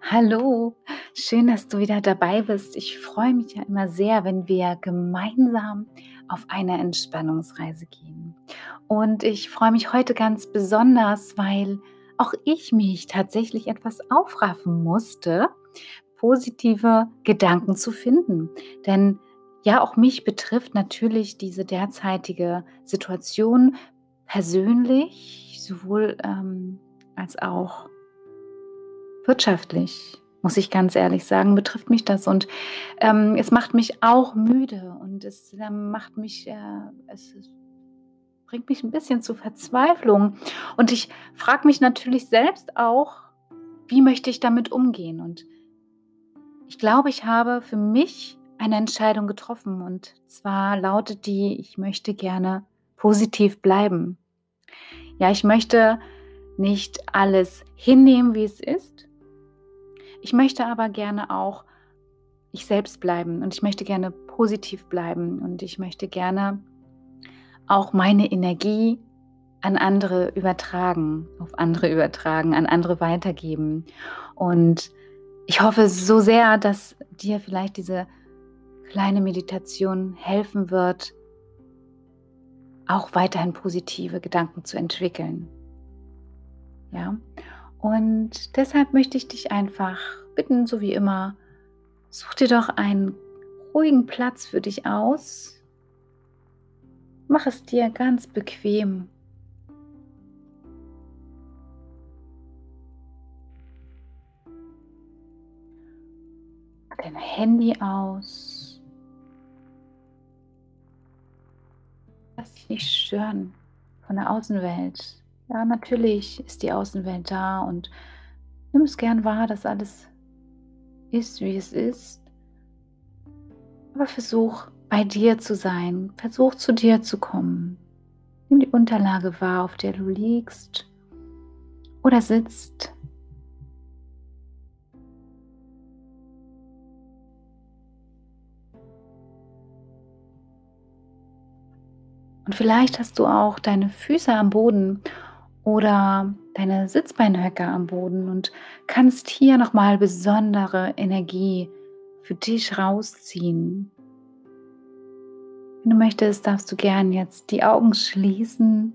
Hallo, schön, dass du wieder dabei bist. Ich freue mich ja immer sehr, wenn wir gemeinsam auf eine Entspannungsreise gehen. Und ich freue mich heute ganz besonders, weil auch ich mich tatsächlich etwas aufraffen musste, positive Gedanken zu finden. Denn ja, auch mich betrifft natürlich diese derzeitige Situation persönlich, sowohl ähm, als auch wirtschaftlich, muss ich ganz ehrlich sagen, betrifft mich das. Und ähm, es macht mich auch müde und es äh, macht mich, äh, es bringt mich ein bisschen zu Verzweiflung. Und ich frage mich natürlich selbst auch, wie möchte ich damit umgehen? Und ich glaube, ich habe für mich eine Entscheidung getroffen. Und zwar lautet die, ich möchte gerne positiv bleiben. Ja, ich möchte nicht alles hinnehmen, wie es ist, ich möchte aber gerne auch ich selbst bleiben und ich möchte gerne positiv bleiben und ich möchte gerne auch meine Energie an andere übertragen, auf andere übertragen, an andere weitergeben. Und ich hoffe so sehr, dass dir vielleicht diese kleine Meditation helfen wird, auch weiterhin positive Gedanken zu entwickeln. Ja, und deshalb möchte ich dich einfach bitten, so wie immer, such dir doch einen ruhigen Platz für dich aus. Mach es dir ganz bequem. Dein Handy aus. Lass dich nicht stören von der Außenwelt. Ja, natürlich ist die Außenwelt da und nimm es gern wahr, dass alles ist, wie es ist. Aber versuch bei dir zu sein, versuch zu dir zu kommen. Nimm die Unterlage wahr, auf der du liegst oder sitzt. Und vielleicht hast du auch deine Füße am Boden oder deine Sitzbeinhöcker am Boden und kannst hier nochmal besondere Energie für dich rausziehen. Wenn du möchtest, darfst du gern jetzt die Augen schließen.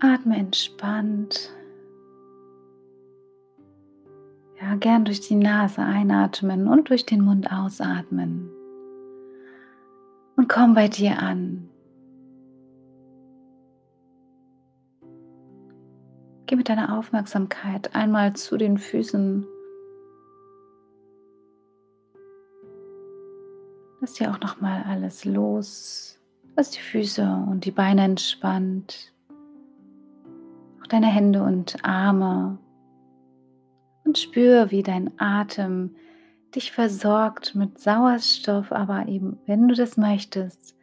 Atme entspannt. Ja, gern durch die Nase einatmen und durch den Mund ausatmen. Und komm bei dir an. Geh mit deiner Aufmerksamkeit einmal zu den Füßen. Lass dir auch noch mal alles los. Lass die Füße und die Beine entspannt. Auch deine Hände und Arme. Und spür, wie dein Atem dich versorgt mit Sauerstoff, aber eben, wenn du das möchtest,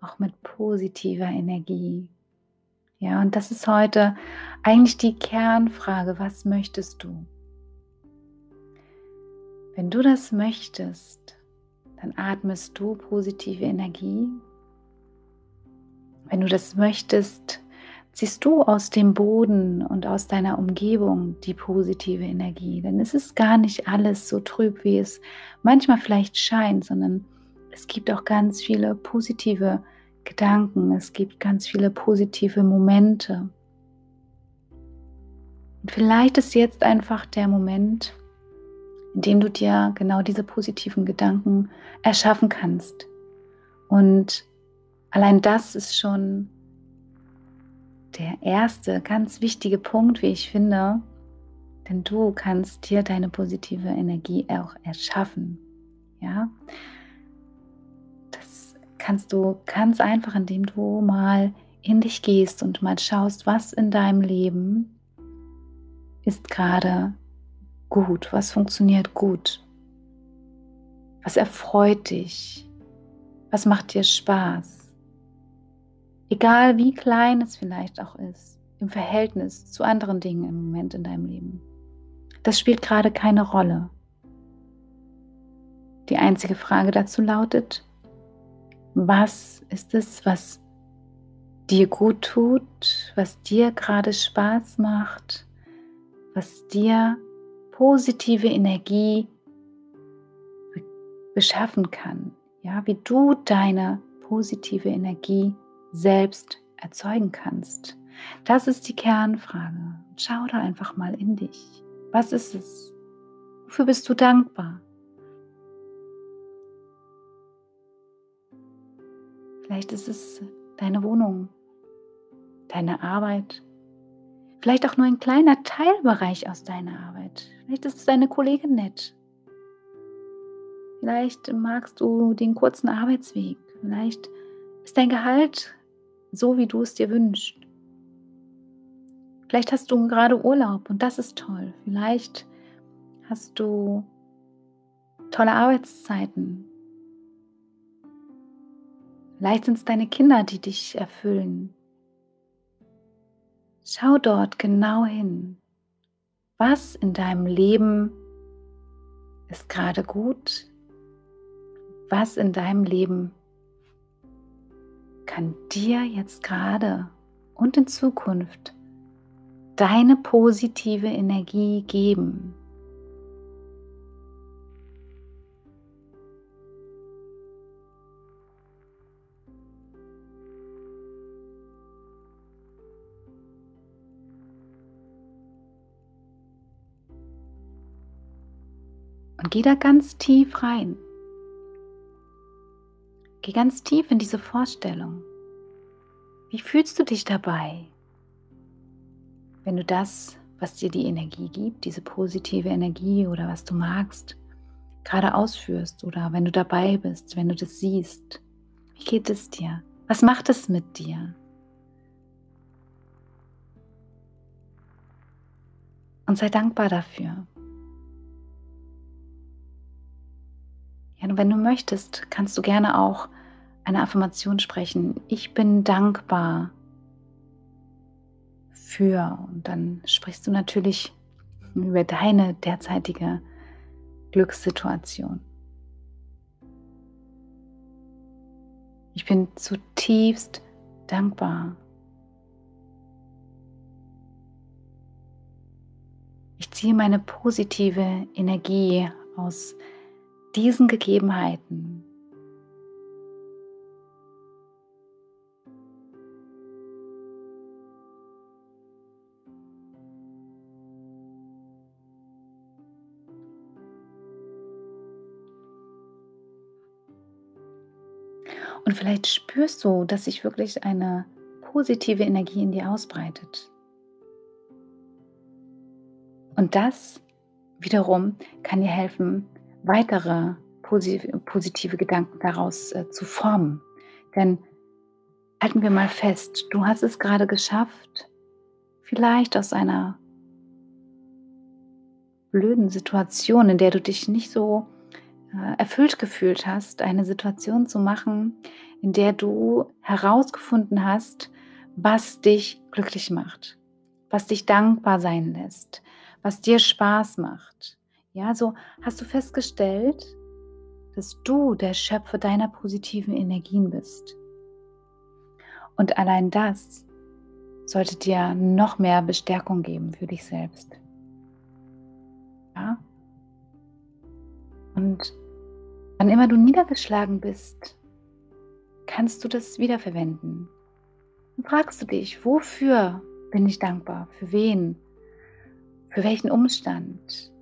auch mit positiver Energie. Ja, und das ist heute eigentlich die Kernfrage, was möchtest du? Wenn du das möchtest, dann atmest du positive Energie. Wenn du das möchtest, ziehst du aus dem Boden und aus deiner Umgebung die positive Energie. Denn es ist gar nicht alles so trüb, wie es manchmal vielleicht scheint, sondern es gibt auch ganz viele positive. Gedanken, es gibt ganz viele positive Momente. Und vielleicht ist jetzt einfach der Moment, in dem du dir genau diese positiven Gedanken erschaffen kannst. Und allein das ist schon der erste ganz wichtige Punkt, wie ich finde, denn du kannst dir deine positive Energie auch erschaffen. Ja, kannst du ganz einfach, indem du mal in dich gehst und mal schaust, was in deinem Leben ist gerade gut, was funktioniert gut, was erfreut dich, was macht dir Spaß. Egal wie klein es vielleicht auch ist, im Verhältnis zu anderen Dingen im Moment in deinem Leben. Das spielt gerade keine Rolle. Die einzige Frage dazu lautet, was ist es, was dir gut tut, was dir gerade Spaß macht, was dir positive Energie beschaffen kann. Ja, wie du deine positive Energie selbst erzeugen kannst. Das ist die Kernfrage. Schau da einfach mal in dich. Was ist es? Wofür bist du dankbar? Vielleicht ist es deine Wohnung, deine Arbeit, vielleicht auch nur ein kleiner Teilbereich aus deiner Arbeit. Vielleicht ist es deine Kollegin nett. Vielleicht magst du den kurzen Arbeitsweg. Vielleicht ist dein Gehalt so, wie du es dir wünschst. Vielleicht hast du gerade Urlaub und das ist toll. Vielleicht hast du tolle Arbeitszeiten. Vielleicht sind es deine Kinder, die dich erfüllen. Schau dort genau hin. Was in deinem Leben ist gerade gut? Was in deinem Leben kann dir jetzt gerade und in Zukunft deine positive Energie geben? Geh da ganz tief rein. Geh ganz tief in diese Vorstellung. Wie fühlst du dich dabei, wenn du das, was dir die Energie gibt, diese positive Energie oder was du magst, gerade ausführst oder wenn du dabei bist, wenn du das siehst? Wie geht es dir? Was macht es mit dir? Und sei dankbar dafür. Ja, und wenn du möchtest, kannst du gerne auch eine Affirmation sprechen. Ich bin dankbar für. Und dann sprichst du natürlich über deine derzeitige Glückssituation. Ich bin zutiefst dankbar. Ich ziehe meine positive Energie aus diesen Gegebenheiten Und vielleicht spürst du, dass sich wirklich eine positive Energie in dir ausbreitet. Und das wiederum kann dir helfen, weitere positive Gedanken daraus äh, zu formen. Denn halten wir mal fest, du hast es gerade geschafft, vielleicht aus einer blöden Situation, in der du dich nicht so äh, erfüllt gefühlt hast, eine Situation zu machen, in der du herausgefunden hast, was dich glücklich macht, was dich dankbar sein lässt, was dir Spaß macht. Ja, so hast du festgestellt, dass du der Schöpfer deiner positiven Energien bist. Und allein das sollte dir noch mehr Bestärkung geben für dich selbst. Ja? Und wann immer du niedergeschlagen bist, kannst du das wiederverwenden. Dann fragst du dich, wofür bin ich dankbar? Für wen? Für welchen Umstand?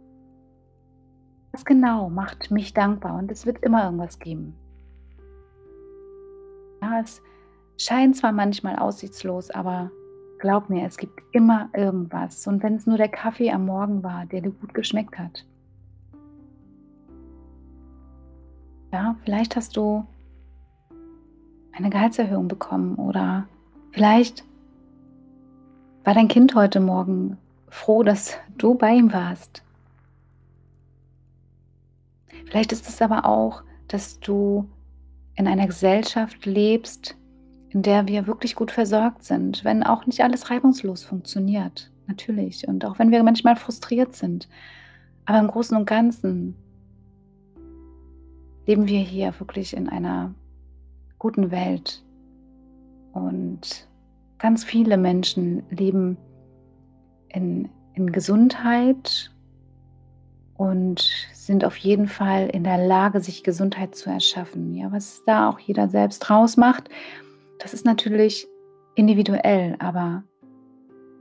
Was genau macht mich dankbar? Und es wird immer irgendwas geben. Ja, es scheint zwar manchmal aussichtslos, aber glaub mir, es gibt immer irgendwas. Und wenn es nur der Kaffee am Morgen war, der dir gut geschmeckt hat. Ja, vielleicht hast du eine Gehaltserhöhung bekommen oder vielleicht war dein Kind heute Morgen froh, dass du bei ihm warst. Vielleicht ist es aber auch, dass du in einer Gesellschaft lebst, in der wir wirklich gut versorgt sind, wenn auch nicht alles reibungslos funktioniert, natürlich. Und auch wenn wir manchmal frustriert sind. Aber im Großen und Ganzen leben wir hier wirklich in einer guten Welt. Und ganz viele Menschen leben in, in Gesundheit und sind auf jeden Fall in der Lage, sich Gesundheit zu erschaffen. Ja, was da auch jeder selbst draus macht, das ist natürlich individuell, aber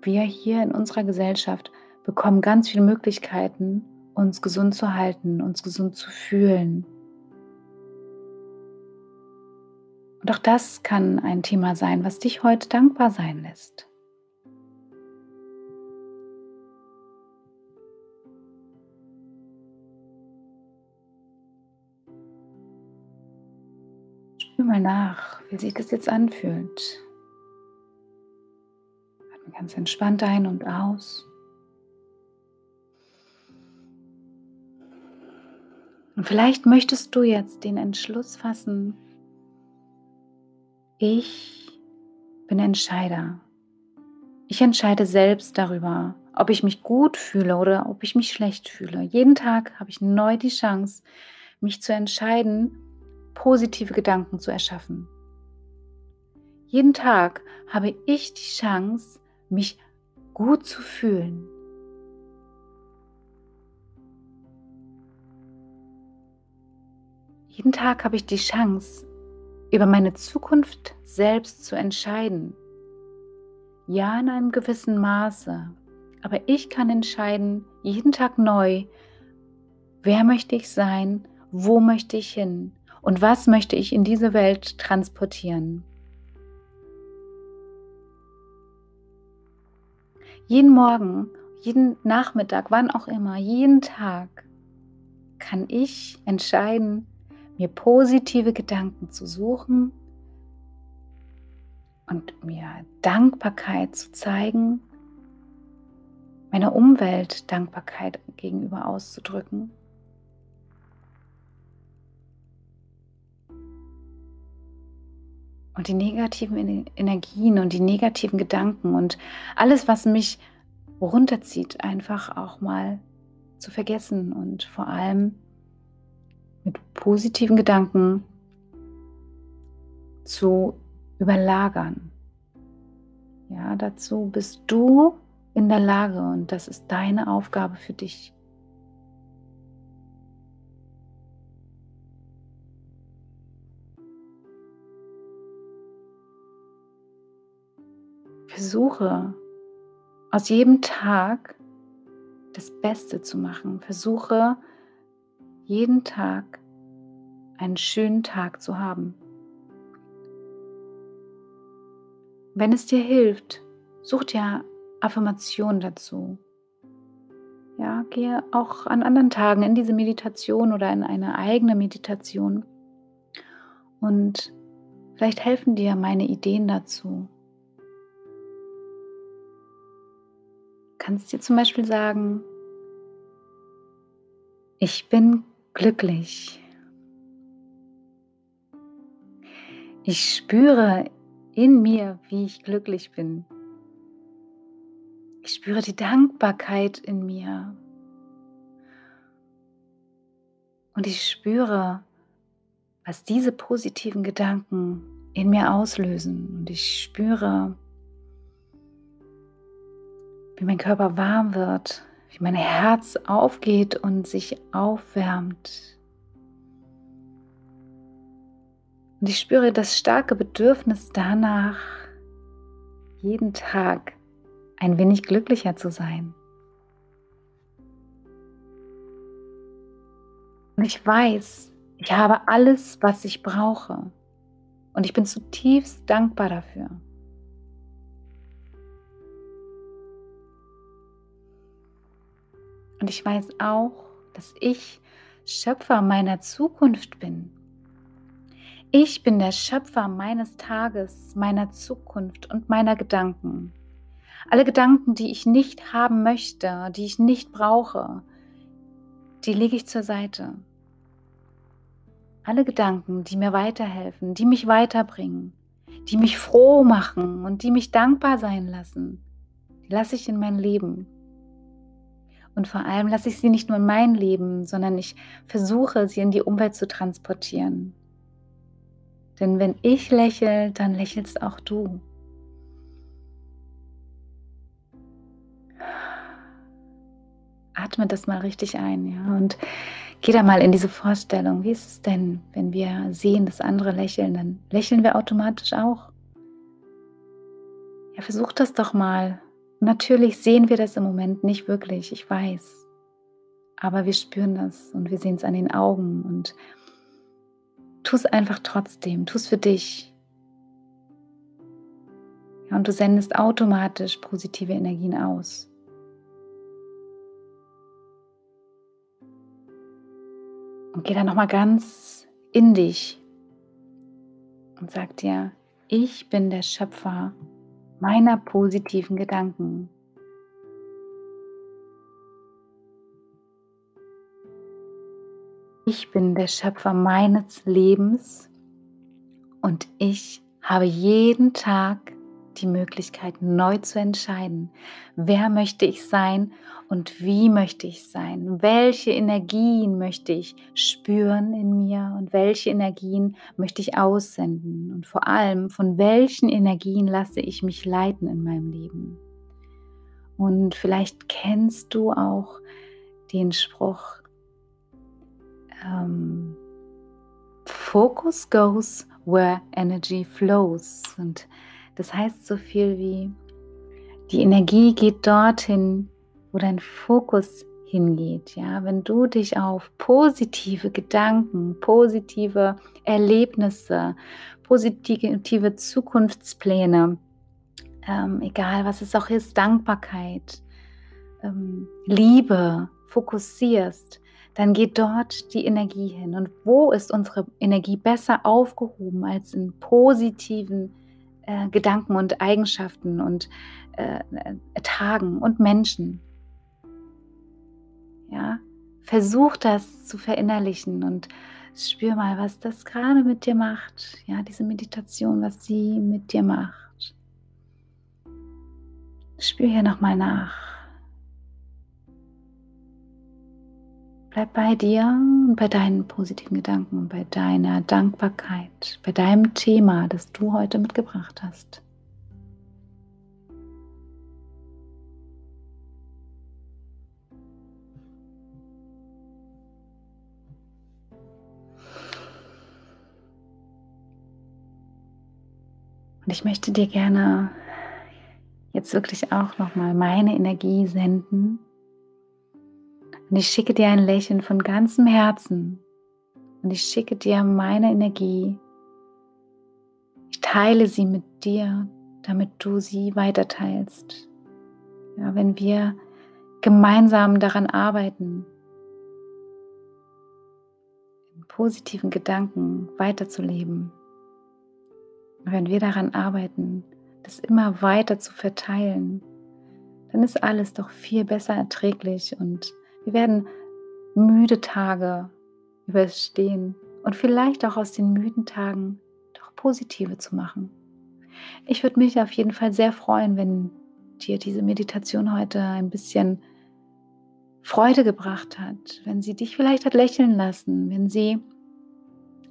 wir hier in unserer Gesellschaft bekommen ganz viele Möglichkeiten, uns gesund zu halten, uns gesund zu fühlen. Und auch das kann ein Thema sein, was dich heute dankbar sein lässt. Spür mal nach, wie sich das jetzt anfühlt. Atme ganz entspannt ein und aus. Und vielleicht möchtest du jetzt den Entschluss fassen, ich bin Entscheider. Ich entscheide selbst darüber, ob ich mich gut fühle oder ob ich mich schlecht fühle. Jeden Tag habe ich neu die Chance, mich zu entscheiden, positive Gedanken zu erschaffen. Jeden Tag habe ich die Chance, mich gut zu fühlen. Jeden Tag habe ich die Chance, über meine Zukunft selbst zu entscheiden. Ja, in einem gewissen Maße. Aber ich kann entscheiden, jeden Tag neu, wer möchte ich sein, wo möchte ich hin und was möchte ich in diese Welt transportieren. Jeden Morgen, jeden Nachmittag, wann auch immer, jeden Tag kann ich entscheiden, mir positive Gedanken zu suchen und mir Dankbarkeit zu zeigen, meiner Umwelt Dankbarkeit gegenüber auszudrücken. Und die negativen Energien und die negativen Gedanken und alles, was mich runterzieht, einfach auch mal zu vergessen und vor allem mit positiven Gedanken zu überlagern. Ja, dazu bist du in der Lage und das ist deine Aufgabe für dich. Versuche aus jedem Tag das Beste zu machen. Versuche jeden Tag einen schönen Tag zu haben. Wenn es dir hilft, such dir Affirmationen dazu. Ja, gehe auch an anderen Tagen in diese Meditation oder in eine eigene Meditation. Und vielleicht helfen dir meine Ideen dazu. Kannst dir zum Beispiel sagen, ich bin glücklich. Ich spüre in mir, wie ich glücklich bin. Ich spüre die Dankbarkeit in mir. Und ich spüre, was diese positiven Gedanken in mir auslösen. Und ich spüre, wie mein Körper warm wird, wie mein Herz aufgeht und sich aufwärmt. Und ich spüre das starke Bedürfnis danach, jeden Tag ein wenig glücklicher zu sein. Und ich weiß, ich habe alles, was ich brauche. Und ich bin zutiefst dankbar dafür. Und ich weiß auch, dass ich Schöpfer meiner Zukunft bin. Ich bin der Schöpfer meines Tages, meiner Zukunft und meiner Gedanken. Alle Gedanken, die ich nicht haben möchte, die ich nicht brauche, die lege ich zur Seite. Alle Gedanken, die mir weiterhelfen, die mich weiterbringen, die mich froh machen und die mich dankbar sein lassen, die lasse ich in mein Leben. Und vor allem lasse ich sie nicht nur in mein Leben, sondern ich versuche, sie in die Umwelt zu transportieren. Denn wenn ich lächle, dann lächelst auch du. atme das mal richtig ein, ja, und geh da mal in diese Vorstellung. Wie ist es denn, wenn wir sehen, dass andere lächeln, dann lächeln wir automatisch auch. Ja, versuch das doch mal. Natürlich sehen wir das im Moment nicht wirklich, ich weiß. Aber wir spüren das und wir sehen es an den Augen und tu es einfach trotzdem, tu es für dich. Ja, und du sendest automatisch positive Energien aus. Und geh dann nochmal ganz in dich und sag dir, ich bin der Schöpfer meiner positiven Gedanken. Ich bin der Schöpfer meines Lebens und ich habe jeden Tag die Möglichkeit, neu zu entscheiden, wer möchte ich sein und wie möchte ich sein, welche Energien möchte ich spüren in mir und welche Energien möchte ich aussenden und vor allem, von welchen Energien lasse ich mich leiten in meinem Leben. Und vielleicht kennst du auch den Spruch, ähm, Focus goes where energy flows. Und das heißt so viel wie, die Energie geht dorthin, wo dein Fokus hingeht. Ja, wenn du dich auf positive Gedanken, positive Erlebnisse, positive Zukunftspläne, ähm, egal was es auch ist, Dankbarkeit, ähm, Liebe fokussierst, dann geht dort die Energie hin. Und wo ist unsere Energie besser aufgehoben als in positiven äh, Gedanken und Eigenschaften und äh, äh, Tagen und Menschen. Ja, versuch das zu verinnerlichen und spür mal, was das gerade mit dir macht. Ja, diese Meditation, was sie mit dir macht. Spür hier nochmal nach. Bleib bei dir und bei deinen positiven Gedanken, bei deiner Dankbarkeit, bei deinem Thema, das du heute mitgebracht hast. Und ich möchte dir gerne jetzt wirklich auch nochmal meine Energie senden und ich schicke dir ein Lächeln von ganzem Herzen. Und ich schicke dir meine Energie. Ich teile sie mit dir, damit du sie weiterteilst. Ja, wenn wir gemeinsam daran arbeiten, in positiven Gedanken weiterzuleben, wenn wir daran arbeiten, das immer weiter zu verteilen, dann ist alles doch viel besser erträglich und wir werden müde Tage überstehen und vielleicht auch aus den müden Tagen doch positive zu machen. Ich würde mich auf jeden Fall sehr freuen, wenn dir diese Meditation heute ein bisschen Freude gebracht hat, wenn sie dich vielleicht hat lächeln lassen, wenn sie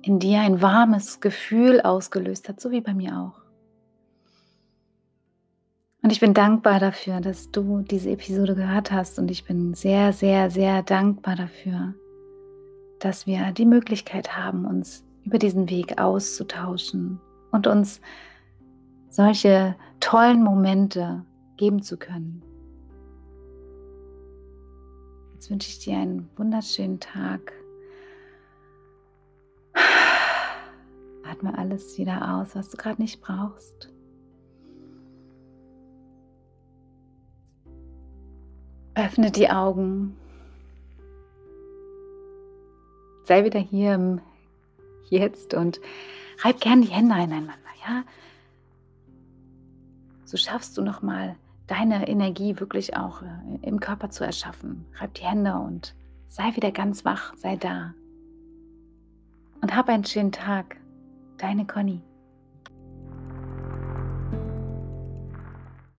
in dir ein warmes Gefühl ausgelöst hat, so wie bei mir auch. Und ich bin dankbar dafür, dass du diese Episode gehört hast. Und ich bin sehr, sehr, sehr dankbar dafür, dass wir die Möglichkeit haben, uns über diesen Weg auszutauschen und uns solche tollen Momente geben zu können. Jetzt wünsche ich dir einen wunderschönen Tag. Atme alles wieder aus, was du gerade nicht brauchst. Öffne die Augen. Sei wieder hier im Jetzt und reib gern die Hände ineinander, ja? So schaffst du nochmal deine Energie wirklich auch äh, im Körper zu erschaffen. Reib die Hände und sei wieder ganz wach, sei da. Und hab einen schönen Tag. Deine Conny.